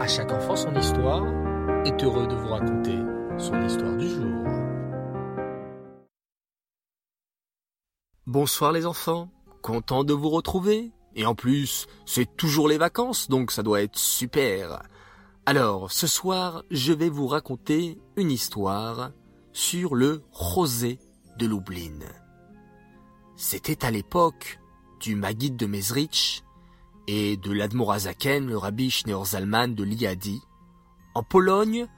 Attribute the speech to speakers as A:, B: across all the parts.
A: À chaque enfant son histoire est heureux de vous raconter son histoire du jour. Bonsoir les enfants, content de vous retrouver. Et en plus, c'est toujours les vacances, donc ça doit être super. Alors, ce soir, je vais vous raconter une histoire sur le rosé de Lublin. C'était à l'époque du Maguide de Mezrich et de l'Admorazaken, le rabbi Zalman de Liadi. En Pologne,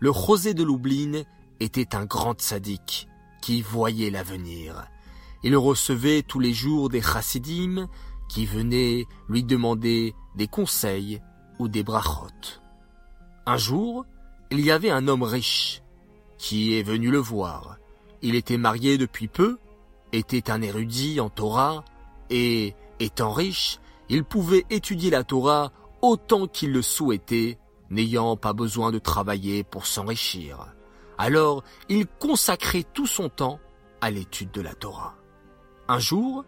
A: le rosé de Lublin était un grand sadique qui voyait l'avenir. Il recevait tous les jours des chassidim qui venaient lui demander des conseils ou des brachot. Un jour, il y avait un homme riche qui est venu le voir. Il était marié depuis peu, était un érudit en Torah, et, étant riche, il pouvait étudier la Torah autant qu'il le souhaitait, n'ayant pas besoin de travailler pour s'enrichir. Alors, il consacrait tout son temps à l'étude de la Torah. Un jour,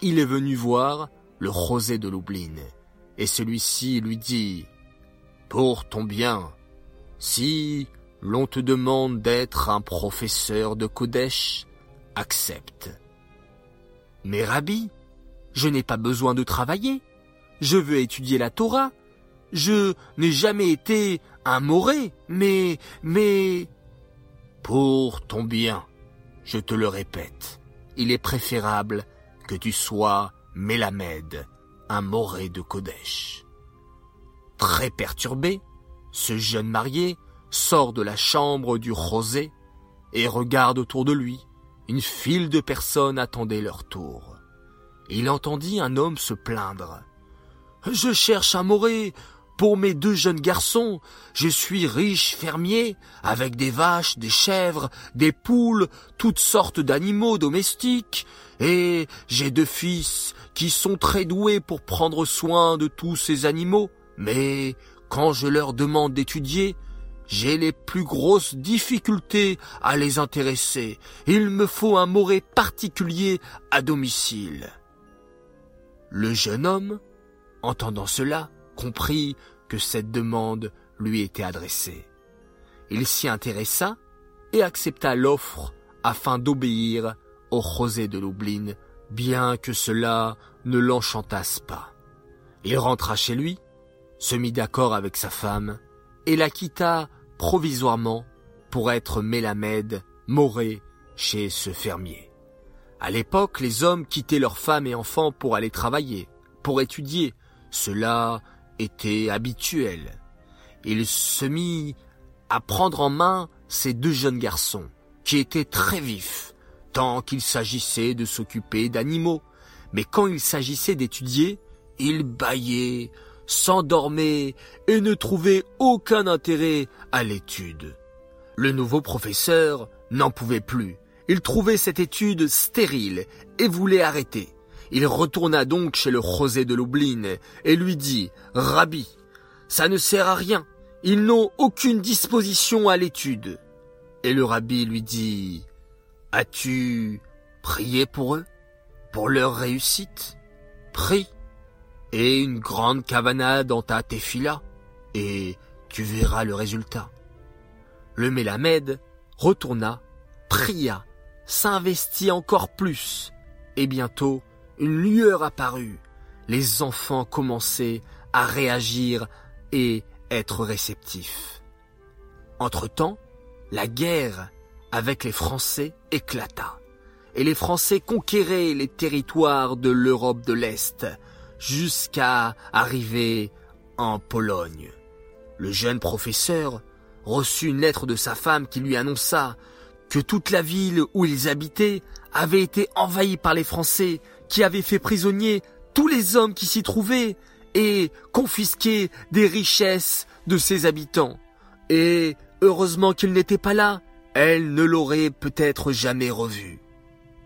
A: il est venu voir le rosé de Lublin, et celui-ci lui dit Pour ton bien, si l'on te demande d'être un professeur de Kodesh, accepte. Mais Rabbi, je n'ai pas besoin de travailler. Je veux étudier la Torah. Je n'ai jamais été un moré, mais, mais... Pour ton bien, je te le répète, il est préférable que tu sois Mélamède, un moré de Kodesh. Très perturbé, ce jeune marié sort de la chambre du rosé et regarde autour de lui. Une file de personnes attendaient leur tour il entendit un homme se plaindre. Je cherche un moré pour mes deux jeunes garçons. Je suis riche fermier, avec des vaches, des chèvres, des poules, toutes sortes d'animaux domestiques, et j'ai deux fils qui sont très doués pour prendre soin de tous ces animaux. Mais quand je leur demande d'étudier, j'ai les plus grosses difficultés à les intéresser. Il me faut un moré particulier à domicile. Le jeune homme, entendant cela, comprit que cette demande lui était adressée. Il s'y intéressa et accepta l'offre afin d'obéir au rosé de Lublin, bien que cela ne l'enchantasse pas. Il rentra chez lui, se mit d'accord avec sa femme et la quitta provisoirement pour être Mélamède, moré chez ce fermier. À l'époque, les hommes quittaient leurs femmes et enfants pour aller travailler, pour étudier. Cela était habituel. Il se mit à prendre en main ces deux jeunes garçons, qui étaient très vifs, tant qu'il s'agissait de s'occuper d'animaux. Mais quand il s'agissait d'étudier, ils bâillaient, s'endormaient et ne trouvaient aucun intérêt à l'étude. Le nouveau professeur n'en pouvait plus. Il trouvait cette étude stérile et voulait arrêter. Il retourna donc chez le Rosé de Lublin et lui dit Rabbi, ça ne sert à rien. Ils n'ont aucune disposition à l'étude. Et le rabbi lui dit As-tu prié pour eux Pour leur réussite? Prie. Et une grande cavana dans ta tefila, et tu verras le résultat. Le Mélamède retourna, pria s'investit encore plus, et bientôt une lueur apparut. Les enfants commençaient à réagir et être réceptifs. Entre-temps, la guerre avec les Français éclata, et les Français conquéraient les territoires de l'Europe de l'Est, jusqu'à arriver en Pologne. Le jeune professeur reçut une lettre de sa femme qui lui annonça que toute la ville où ils habitaient avait été envahie par les Français qui avaient fait prisonnier tous les hommes qui s'y trouvaient et confisqué des richesses de ses habitants. Et heureusement qu'il n'était pas là, elle ne l'aurait peut-être jamais revu.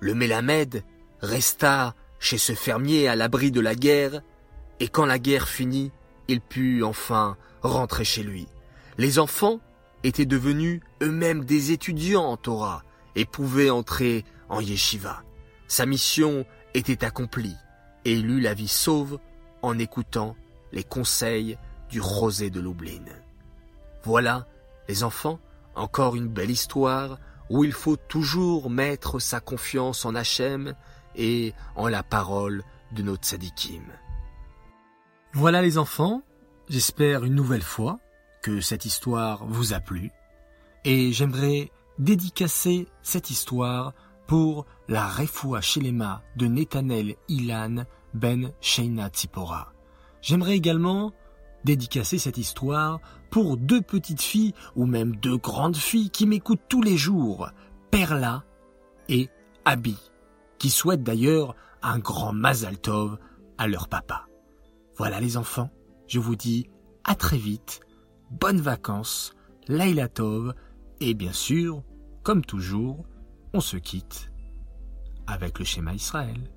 A: Le Mélamède resta chez ce fermier à l'abri de la guerre, et quand la guerre finit, il put enfin rentrer chez lui. Les enfants étaient devenus eux-mêmes des étudiants en Torah et pouvaient entrer en yeshiva. Sa mission était accomplie et il eut la vie sauve en écoutant les conseils du rosé de Lublin. Voilà, les enfants, encore une belle histoire où il faut toujours mettre sa confiance en Hachem et en la parole de notre sadikim. Voilà les enfants, j'espère une nouvelle fois que cette histoire vous a plu et j'aimerais dédicacer cette histoire pour la Refoua Shelema de Netanel Ilan Ben Sheina Tzipora. J'aimerais également dédicacer cette histoire pour deux petites filles ou même deux grandes filles qui m'écoutent tous les jours, Perla et Abby, qui souhaitent d'ailleurs un grand Mazal Tov à leur papa. Voilà les enfants, je vous dis à très vite, bonnes vacances, Laila Tov, et bien sûr, comme toujours, on se quitte avec le schéma Israël.